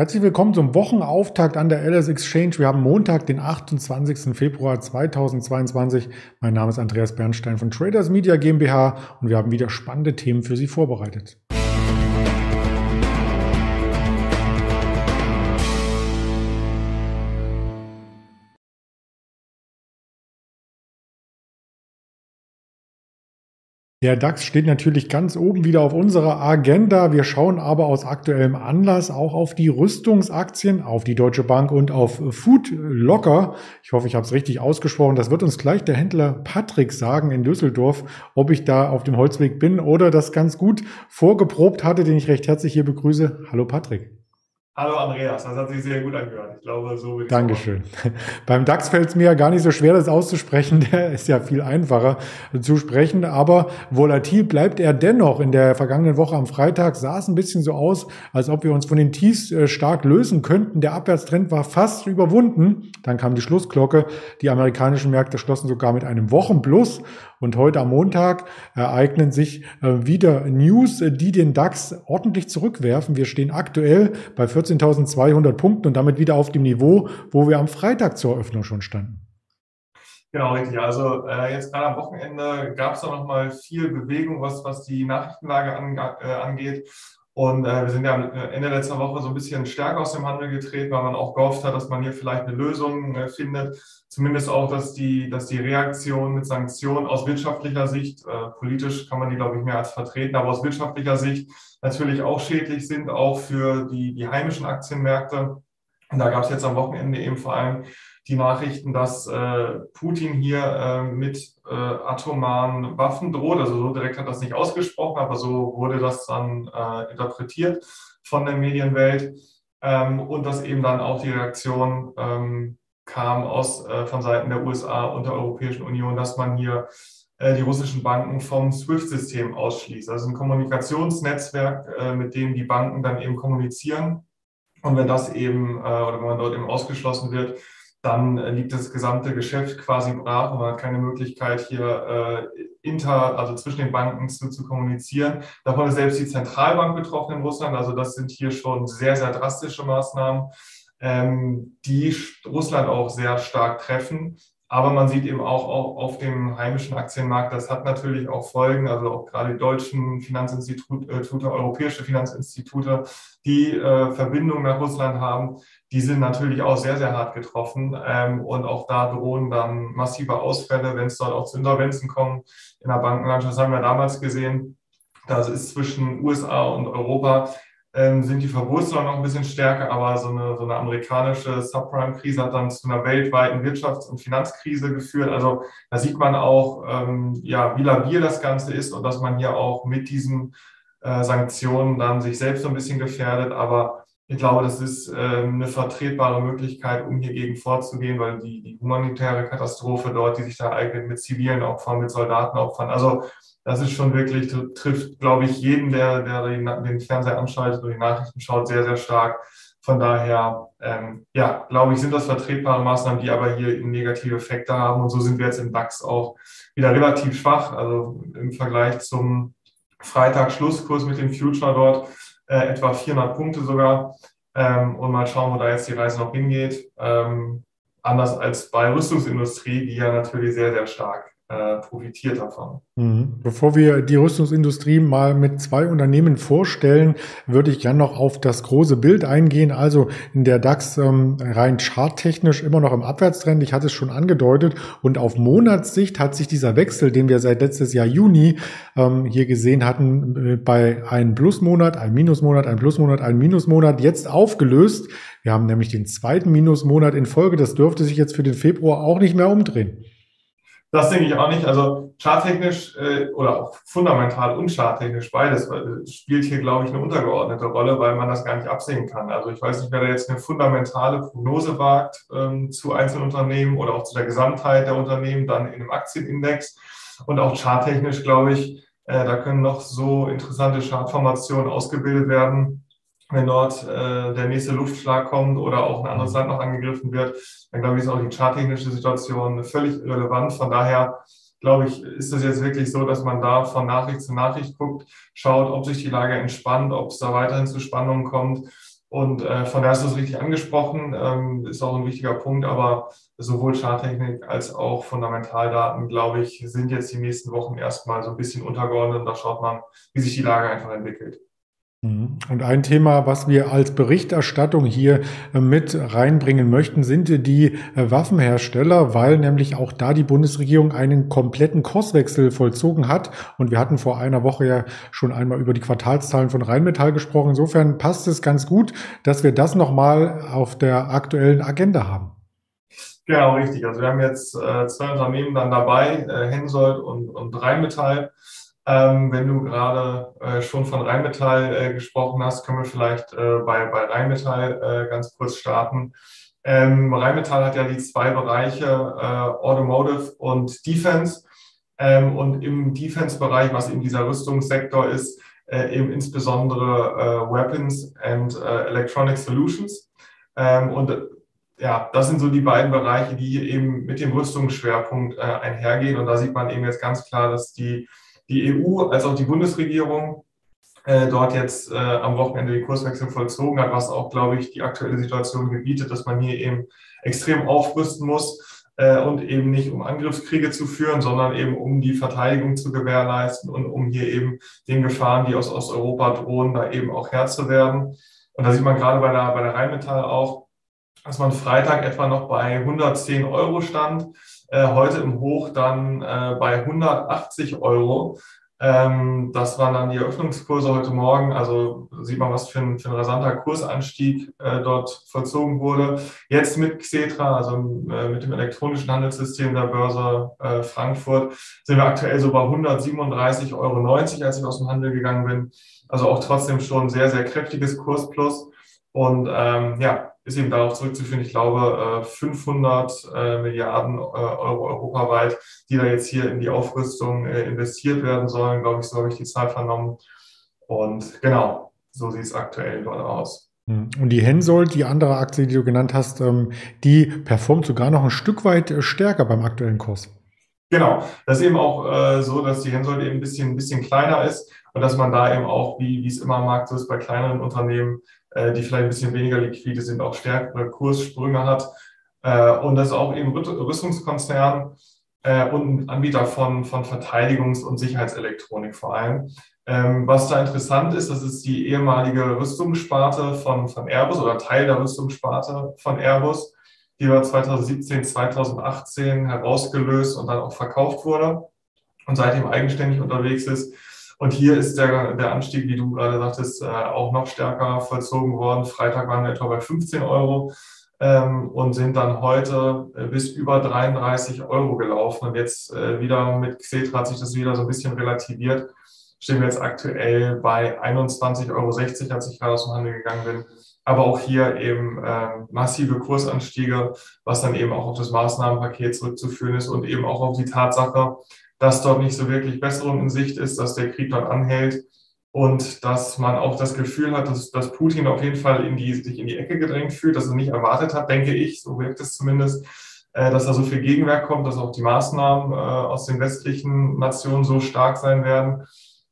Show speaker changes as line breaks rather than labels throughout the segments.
Herzlich willkommen zum Wochenauftakt an der LS Exchange. Wir haben Montag, den 28. Februar 2022. Mein Name ist Andreas Bernstein von Traders Media GmbH und wir haben wieder spannende Themen für Sie vorbereitet. Der DAX steht natürlich ganz oben wieder auf unserer Agenda. Wir schauen aber aus aktuellem Anlass auch auf die Rüstungsaktien, auf die Deutsche Bank und auf Food Locker. Ich hoffe, ich habe es richtig ausgesprochen. Das wird uns gleich der Händler Patrick sagen in Düsseldorf, ob ich da auf dem Holzweg bin oder das ganz gut vorgeprobt hatte, den ich recht herzlich hier begrüße. Hallo Patrick.
Hallo Andreas, das hat sich sehr gut angehört. Ich glaube, so
wird Dankeschön. Beim DAX fällt es mir ja gar nicht so schwer, das auszusprechen. Der ist ja viel einfacher zu sprechen. Aber volatil bleibt er dennoch. In der vergangenen Woche am Freitag sah es ein bisschen so aus, als ob wir uns von den Tiefs äh, stark lösen könnten. Der Abwärtstrend war fast überwunden. Dann kam die Schlussglocke. Die amerikanischen Märkte schlossen sogar mit einem Wochenplus. Und heute am Montag ereignen sich äh, wieder News, äh, die den DAX ordentlich zurückwerfen. Wir stehen aktuell bei 14.200 Punkten und damit wieder auf dem Niveau, wo wir am Freitag zur Eröffnung schon standen.
Genau, richtig. Also äh, jetzt gerade am Wochenende gab es da nochmal viel Bewegung, was, was die Nachrichtenlage an, äh, angeht. Und äh, wir sind ja Ende letzter Woche so ein bisschen stärker aus dem Handel getreten, weil man auch gehofft hat, dass man hier vielleicht eine Lösung äh, findet. Zumindest auch, dass die, dass die Reaktion mit Sanktionen aus wirtschaftlicher Sicht, äh, politisch kann man die, glaube ich, mehr als vertreten, aber aus wirtschaftlicher Sicht natürlich auch schädlich sind, auch für die, die heimischen Aktienmärkte. Und da gab es jetzt am Wochenende eben vor allem die Nachrichten, dass äh, Putin hier äh, mit äh, atomaren Waffen droht. Also so direkt hat das nicht ausgesprochen, aber so wurde das dann äh, interpretiert von der Medienwelt. Ähm, und dass eben dann auch die Reaktion ähm, kam aus, äh, von Seiten der USA und der Europäischen Union, dass man hier äh, die russischen Banken vom SWIFT-System ausschließt. Also ein Kommunikationsnetzwerk, mit dem die Banken dann eben kommunizieren. Und wenn das eben, oder wenn man dort eben ausgeschlossen wird, dann äh, liegt das gesamte Geschäft quasi brach und man hat keine Möglichkeit hier äh, inter, also zwischen den Banken zu, zu kommunizieren. Davon ist selbst die Zentralbank betroffen in Russland. Also das sind hier schon sehr, sehr drastische Maßnahmen, ähm, die Russland auch sehr stark treffen. Aber man sieht eben auch, auch auf dem heimischen Aktienmarkt, das hat natürlich auch Folgen, also auch gerade die deutschen Finanzinstitute, äh, europäische Finanzinstitute, die äh, Verbindungen nach Russland haben, die sind natürlich auch sehr, sehr hart getroffen. Ähm, und auch da drohen dann massive Ausfälle, wenn es dort auch zu Insolvenzen kommt in der Bankenlandschaft. Das haben wir damals gesehen. Das ist zwischen USA und Europa ähm, sind die Verwurzelungen noch ein bisschen stärker, aber so eine, so eine amerikanische Subprime-Krise hat dann zu einer weltweiten Wirtschafts- und Finanzkrise geführt. Also da sieht man auch, ähm, ja, wie labil das Ganze ist und dass man hier auch mit diesen äh, Sanktionen dann sich selbst so ein bisschen gefährdet. Aber ich glaube, das ist äh, eine vertretbare Möglichkeit, um hier gegen vorzugehen, weil die, die humanitäre Katastrophe dort, die sich da eignet mit zivilen Opfern, mit Soldatenopfern, also das ist schon wirklich, trifft, glaube ich, jeden, der, der den Fernseher anschaltet und die Nachrichten schaut, sehr, sehr stark. Von daher, ähm, ja, glaube ich, sind das vertretbare Maßnahmen, die aber hier negative Effekte haben. Und so sind wir jetzt im DAX auch wieder relativ schwach. Also im Vergleich zum Freitag-Schlusskurs mit dem Future dort äh, etwa 400 Punkte sogar. Ähm, und mal schauen, wo da jetzt die Reise noch hingeht. Ähm, anders als bei Rüstungsindustrie, die ja natürlich sehr, sehr stark profitiert davon.
Mhm. Bevor wir die Rüstungsindustrie mal mit zwei Unternehmen vorstellen, würde ich gerne noch auf das große Bild eingehen. Also in der DAX ähm, rein charttechnisch immer noch im Abwärtstrend. Ich hatte es schon angedeutet. Und auf Monatssicht hat sich dieser Wechsel, den wir seit letztes Jahr Juni ähm, hier gesehen hatten, äh, bei einem Plusmonat, einem Minusmonat, einem Plusmonat, einem Minusmonat jetzt aufgelöst. Wir haben nämlich den zweiten Minusmonat in Folge. Das dürfte sich jetzt für den Februar auch nicht mehr umdrehen.
Das denke ich auch nicht. Also charttechnisch äh, oder auch fundamental und charttechnisch beides äh, spielt hier, glaube ich, eine untergeordnete Rolle, weil man das gar nicht absehen kann. Also ich weiß nicht, wer da jetzt eine fundamentale Prognose wagt ähm, zu einzelnen Unternehmen oder auch zu der Gesamtheit der Unternehmen, dann in einem Aktienindex. Und auch charttechnisch, glaube ich, äh, da können noch so interessante Chartformationen ausgebildet werden wenn dort äh, der nächste Luftschlag kommt oder auch ein anderes Land noch angegriffen wird, dann glaube ich, ist auch die charttechnische Situation völlig irrelevant. Von daher glaube ich, ist es jetzt wirklich so, dass man da von Nachricht zu Nachricht guckt, schaut, ob sich die Lage entspannt, ob es da weiterhin zu Spannungen kommt. Und äh, von daher ist das richtig angesprochen, ähm, ist auch ein wichtiger Punkt, aber sowohl Charttechnik als auch Fundamentaldaten, glaube ich, sind jetzt die nächsten Wochen erstmal so ein bisschen untergeordnet. Da schaut man, wie sich die Lage einfach entwickelt.
Mhm. Und ein Thema, was wir als Berichterstattung hier äh, mit reinbringen möchten, sind die äh, Waffenhersteller, weil nämlich auch da die Bundesregierung einen kompletten Kurswechsel vollzogen hat. Und wir hatten vor einer Woche ja schon einmal über die Quartalszahlen von Rheinmetall gesprochen. Insofern passt es ganz gut, dass wir das nochmal auf der aktuellen Agenda haben.
Genau, richtig. Also wir haben jetzt äh, zwei Unternehmen dann dabei, Hensoldt und, und Rheinmetall. Ähm, wenn du gerade äh, schon von Rheinmetall äh, gesprochen hast, können wir vielleicht äh, bei, bei Rheinmetall äh, ganz kurz starten. Ähm, Rheinmetall hat ja die zwei Bereiche äh, Automotive und Defense. Ähm, und im Defense-Bereich, was eben dieser Rüstungssektor ist, äh, eben insbesondere Weapons and Electronic Solutions. Ähm, und ja, das sind so die beiden Bereiche, die eben mit dem Rüstungsschwerpunkt einhergehen. Und da sieht man eben jetzt ganz klar, dass die die EU als auch die Bundesregierung äh, dort jetzt äh, am Wochenende die Kurswechsel vollzogen hat, was auch, glaube ich, die aktuelle Situation gebietet, dass man hier eben extrem aufrüsten muss äh, und eben nicht um Angriffskriege zu führen, sondern eben um die Verteidigung zu gewährleisten und um hier eben den Gefahren, die aus Osteuropa drohen, da eben auch Herr zu werden. Und da sieht man gerade bei der, bei der Rheinmetall auch, dass man Freitag etwa noch bei 110 Euro stand äh, heute im Hoch dann äh, bei 180 Euro. Ähm, das waren dann die Eröffnungskurse heute Morgen. Also sieht man, was für ein, für ein rasanter Kursanstieg äh, dort vollzogen wurde. Jetzt mit Xetra, also äh, mit dem elektronischen Handelssystem der Börse äh, Frankfurt, sind wir aktuell so bei 137,90 Euro, als ich aus dem Handel gegangen bin. Also auch trotzdem schon sehr, sehr kräftiges Kursplus. Und ähm, ja, ist eben darauf zurückzuführen, ich glaube, 500 äh, äh, Milliarden äh, Euro europaweit, die da jetzt hier in die Aufrüstung investiert werden sollen, glaube ich, so habe ich die Zahl vernommen. Und genau, so sieht es aktuell dort aus.
Hm. Und die Hensoldt, die andere Aktie, die du genannt hast, ähm, die performt sogar noch ein Stück weit stärker beim aktuellen Kurs.
Genau, das ist eben auch so, dass die Hensoldt eben ein bisschen, ein bisschen kleiner ist und dass man da eben auch, wie, wie es immer am Markt so ist, bei kleineren Unternehmen äh, die vielleicht ein bisschen weniger liquide sind, auch stärkere Kurssprünge hat. Äh, und das ist auch eben Rüstungskonzern äh, und Anbieter von, von Verteidigungs- und Sicherheitselektronik vor allem. Ähm, was da interessant ist, das ist die ehemalige Rüstungssparte von, von Airbus oder Teil der Rüstungssparte von Airbus, die war 2017, 2018 herausgelöst und dann auch verkauft wurde und seitdem eigenständig unterwegs ist. Und hier ist der, der Anstieg, wie du gerade sagtest, äh, auch noch stärker vollzogen worden. Freitag waren wir etwa bei 15 Euro ähm, und sind dann heute äh, bis über 33 Euro gelaufen. Und jetzt äh, wieder mit Xetra hat sich das wieder so ein bisschen relativiert. Stehen wir jetzt aktuell bei 21,60 Euro, als ich gerade aus dem Handel gegangen bin. Aber auch hier eben äh, massive Kursanstiege, was dann eben auch auf das Maßnahmenpaket zurückzuführen ist und eben auch auf die Tatsache, dass dort nicht so wirklich Besserung in Sicht ist, dass der Krieg dort anhält und dass man auch das Gefühl hat, dass, dass Putin auf jeden Fall in die, sich in die Ecke gedrängt fühlt, dass er nicht erwartet hat, denke ich, so wirkt es zumindest, äh, dass da so viel Gegenwehr kommt, dass auch die Maßnahmen äh, aus den westlichen Nationen so stark sein werden.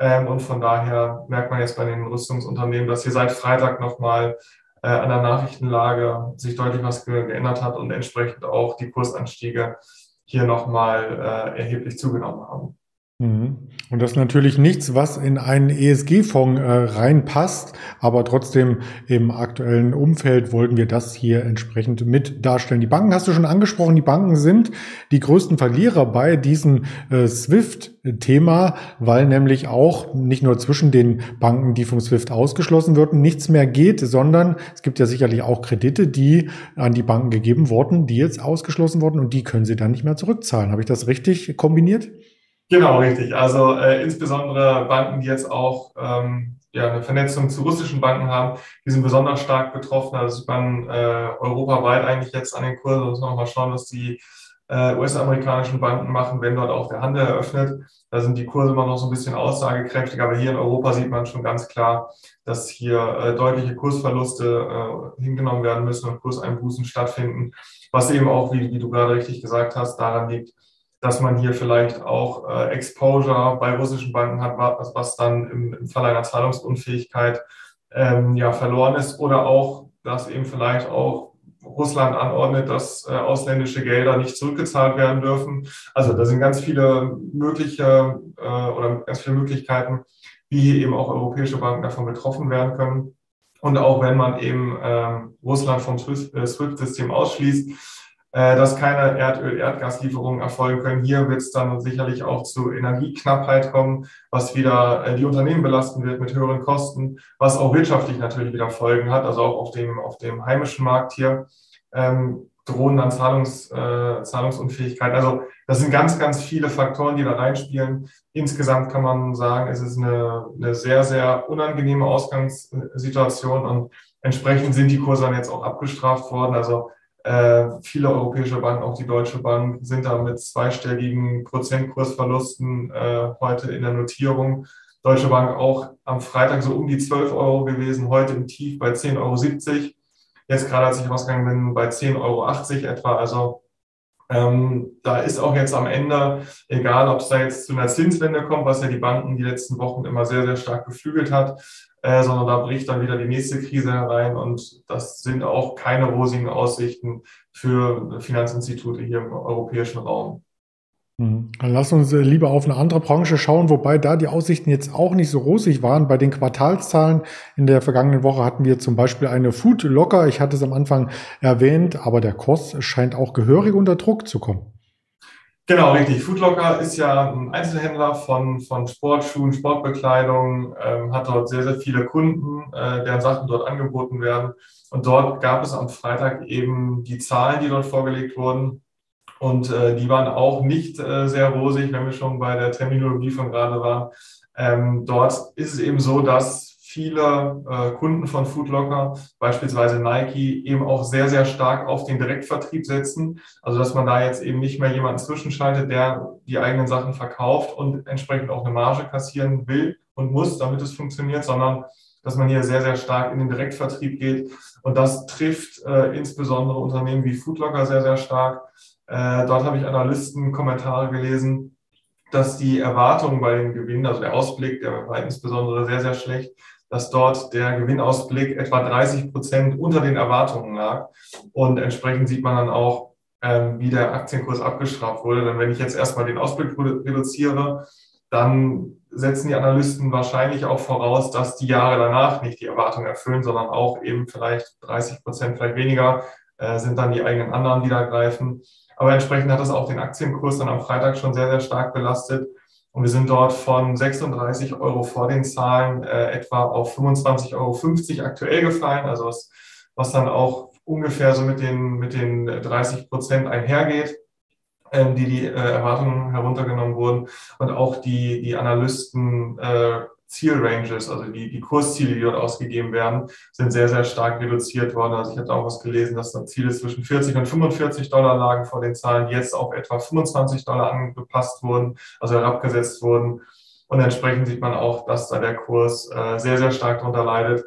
Ähm, und von daher merkt man jetzt bei den Rüstungsunternehmen, dass hier seit Freitag nochmal äh, an der Nachrichtenlage sich deutlich was geändert hat und entsprechend auch die Kursanstiege hier nochmal äh, erheblich zugenommen haben.
Mhm. Und das ist natürlich nichts, was in einen ESG-Fonds äh, reinpasst, aber trotzdem im aktuellen Umfeld wollten wir das hier entsprechend mit darstellen. Die Banken hast du schon angesprochen, die Banken sind die größten Verlierer bei diesem äh, SWIFT-Thema, weil nämlich auch nicht nur zwischen den Banken, die vom SWIFT ausgeschlossen würden, nichts mehr geht, sondern es gibt ja sicherlich auch Kredite, die an die Banken gegeben wurden, die jetzt ausgeschlossen wurden und die können sie dann nicht mehr zurückzahlen. Habe ich das richtig kombiniert?
Genau, richtig. Also äh, insbesondere Banken, die jetzt auch ähm, ja, eine Vernetzung zu russischen Banken haben, die sind besonders stark betroffen. Also sieht man äh, europaweit eigentlich jetzt an den Kursen. Muss man mal schauen, was die äh, US-amerikanischen Banken machen, wenn dort auch der Handel eröffnet. Da sind die Kurse immer noch so ein bisschen aussagekräftig, aber hier in Europa sieht man schon ganz klar, dass hier äh, deutliche Kursverluste äh, hingenommen werden müssen und Kurseinbußen stattfinden, was eben auch, wie, wie du gerade richtig gesagt hast, daran liegt, dass man hier vielleicht auch äh, Exposure bei russischen Banken hat, was, was dann im, im Fall einer Zahlungsunfähigkeit ähm, ja, verloren ist oder auch, dass eben vielleicht auch Russland anordnet, dass äh, ausländische Gelder nicht zurückgezahlt werden dürfen. Also da sind ganz viele mögliche äh, oder ganz viele Möglichkeiten, wie eben auch europäische Banken davon betroffen werden können. Und auch wenn man eben ähm, Russland vom äh, SWIFT-System ausschließt, äh, dass keine Erdöl, Erdgaslieferungen erfolgen können. Hier wird es dann sicherlich auch zu Energieknappheit kommen, was wieder äh, die Unternehmen belasten wird mit höheren Kosten, was auch wirtschaftlich natürlich wieder Folgen hat, also auch auf dem, auf dem heimischen Markt hier. Ähm, drohen dann Zahlungs, äh, Zahlungsunfähigkeit. Also das sind ganz, ganz viele Faktoren, die da reinspielen. Insgesamt kann man sagen, es ist eine, eine sehr, sehr unangenehme Ausgangssituation und entsprechend sind die Kurse dann jetzt auch abgestraft worden. Also äh, viele europäische Banken, auch die Deutsche Bank, sind da mit zweistelligen Prozentkursverlusten äh, heute in der Notierung. Deutsche Bank auch am Freitag so um die 12 Euro gewesen, heute im Tief bei 10,70 Euro. Jetzt gerade, als ich rausgegangen bin, bei 10,80 Euro etwa. Also ähm, da ist auch jetzt am Ende, egal ob es da jetzt zu einer Zinswende kommt, was ja die Banken die letzten Wochen immer sehr, sehr stark geflügelt hat, äh, sondern da bricht dann wieder die nächste Krise herein und das sind auch keine rosigen Aussichten für Finanzinstitute hier im europäischen Raum.
Hm. Dann lass uns äh, lieber auf eine andere Branche schauen, wobei da die Aussichten jetzt auch nicht so rosig waren. Bei den Quartalszahlen in der vergangenen Woche hatten wir zum Beispiel eine Food Locker. Ich hatte es am Anfang erwähnt, aber der Kurs scheint auch gehörig unter Druck zu kommen.
Genau, richtig. Foodlocker ist ja ein Einzelhändler von, von Sportschuhen, Sportbekleidung, ähm, hat dort sehr, sehr viele Kunden, äh, deren Sachen dort angeboten werden. Und dort gab es am Freitag eben die Zahlen, die dort vorgelegt wurden. Und äh, die waren auch nicht äh, sehr rosig, wenn wir schon bei der Terminologie von gerade waren. Ähm, dort ist es eben so, dass viele äh, Kunden von Foodlocker, beispielsweise Nike, eben auch sehr, sehr stark auf den Direktvertrieb setzen. Also dass man da jetzt eben nicht mehr jemanden zwischenschaltet, der die eigenen Sachen verkauft und entsprechend auch eine Marge kassieren will und muss, damit es funktioniert, sondern dass man hier sehr, sehr stark in den Direktvertrieb geht. Und das trifft äh, insbesondere Unternehmen wie Foodlocker sehr, sehr stark. Äh, dort habe ich Analysten Kommentare gelesen, dass die Erwartungen bei den Gewinnen, also der Ausblick, der war insbesondere sehr, sehr schlecht, dass dort der Gewinnausblick etwa 30 Prozent unter den Erwartungen lag. Und entsprechend sieht man dann auch, ähm, wie der Aktienkurs abgestraft wurde. Denn wenn ich jetzt erstmal den Ausblick reduziere, dann setzen die Analysten wahrscheinlich auch voraus, dass die Jahre danach nicht die Erwartungen erfüllen, sondern auch eben vielleicht 30 Prozent, vielleicht weniger äh, sind dann die eigenen anderen, die da greifen. Aber entsprechend hat das auch den Aktienkurs dann am Freitag schon sehr, sehr stark belastet. Und wir sind dort von 36 Euro vor den Zahlen äh, etwa auf 25,50 Euro aktuell gefallen, also was, was dann auch ungefähr so mit den, mit den 30 Prozent einhergeht, ähm, die die äh, Erwartungen heruntergenommen wurden. Und auch die, die Analysten äh, Zielranges, also die, die Kursziele, die dort ausgegeben werden, sind sehr, sehr stark reduziert worden. Also ich hatte auch was gelesen, dass da Ziele zwischen 40 und 45 Dollar lagen vor den Zahlen, jetzt auf etwa 25 Dollar angepasst wurden, also herabgesetzt wurden. Und entsprechend sieht man auch, dass da der Kurs äh, sehr, sehr stark darunter leidet.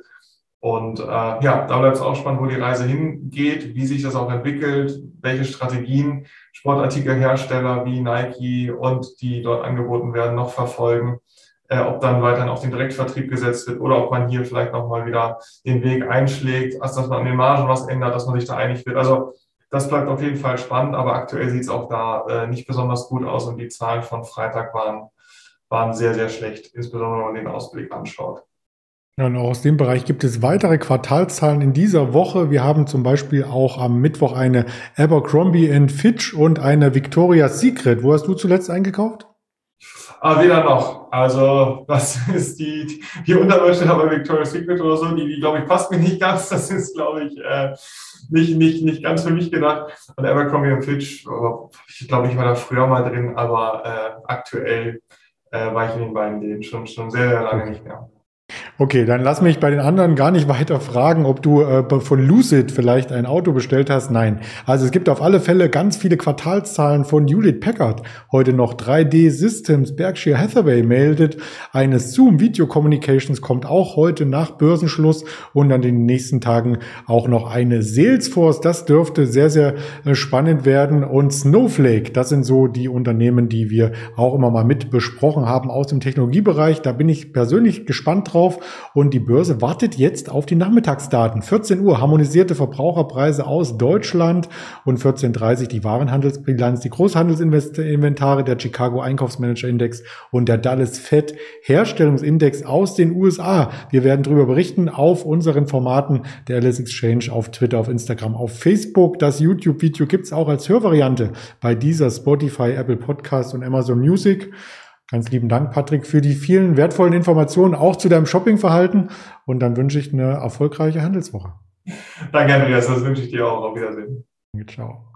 Und äh, ja, da bleibt es auch spannend, wo die Reise hingeht, wie sich das auch entwickelt, welche Strategien Sportartikelhersteller wie Nike und die dort angeboten werden, noch verfolgen äh, ob dann weiterhin auf den Direktvertrieb gesetzt wird oder ob man hier vielleicht nochmal wieder den Weg einschlägt, als dass man an den Margen was ändert, dass man sich da einig wird. Also das bleibt auf jeden Fall spannend, aber aktuell sieht es auch da äh, nicht besonders gut aus und die Zahlen von Freitag waren, waren sehr, sehr schlecht, insbesondere wenn man den Ausblick anschaut.
Ja, und auch aus dem Bereich gibt es weitere Quartalzahlen in dieser Woche. Wir haben zum Beispiel auch am Mittwoch eine Abercrombie Fitch und eine Victoria's Secret. Wo hast du zuletzt eingekauft?
Aber weder noch. Also, das ist die, die Unterwäsche bei Victoria's Secret oder so, die, die glaube ich, passt mir nicht ganz. Das ist, glaube ich, äh, nicht, nicht, nicht ganz für mich gedacht. Und Abercrombie Fitch, ich glaube, ich war da früher mal drin, aber äh, aktuell äh, war ich in den beiden Läden schon, schon sehr, sehr lange nicht mehr.
Okay, dann lass mich bei den anderen gar nicht weiter fragen, ob du äh, von Lucid vielleicht ein Auto bestellt hast. Nein. Also es gibt auf alle Fälle ganz viele Quartalszahlen von Hewlett Packard. Heute noch 3D Systems, Berkshire Hathaway meldet, eine Zoom Video Communications kommt auch heute nach Börsenschluss und dann in den nächsten Tagen auch noch eine Salesforce. Das dürfte sehr, sehr äh, spannend werden. Und Snowflake, das sind so die Unternehmen, die wir auch immer mal mit besprochen haben aus dem Technologiebereich. Da bin ich persönlich gespannt drauf. auf und die Börse wartet jetzt auf die Nachmittagsdaten. 14 Uhr harmonisierte Verbraucherpreise aus Deutschland und 14.30 die Warenhandelsbilanz, die Großhandelsinventare, der Chicago Einkaufsmanager Index und der Dallas Fed Herstellungsindex aus den USA. Wir werden darüber berichten auf unseren Formaten der LS Exchange, auf Twitter, auf Instagram, auf Facebook. Das YouTube-Video gibt's auch als Hörvariante bei dieser Spotify, Apple Podcast und Amazon Music. Ganz lieben Dank, Patrick, für die vielen wertvollen Informationen auch zu deinem Shoppingverhalten. Und dann wünsche ich eine erfolgreiche Handelswoche.
Danke, Andreas. Das wünsche ich dir auch. Auf Wiedersehen.
Ciao.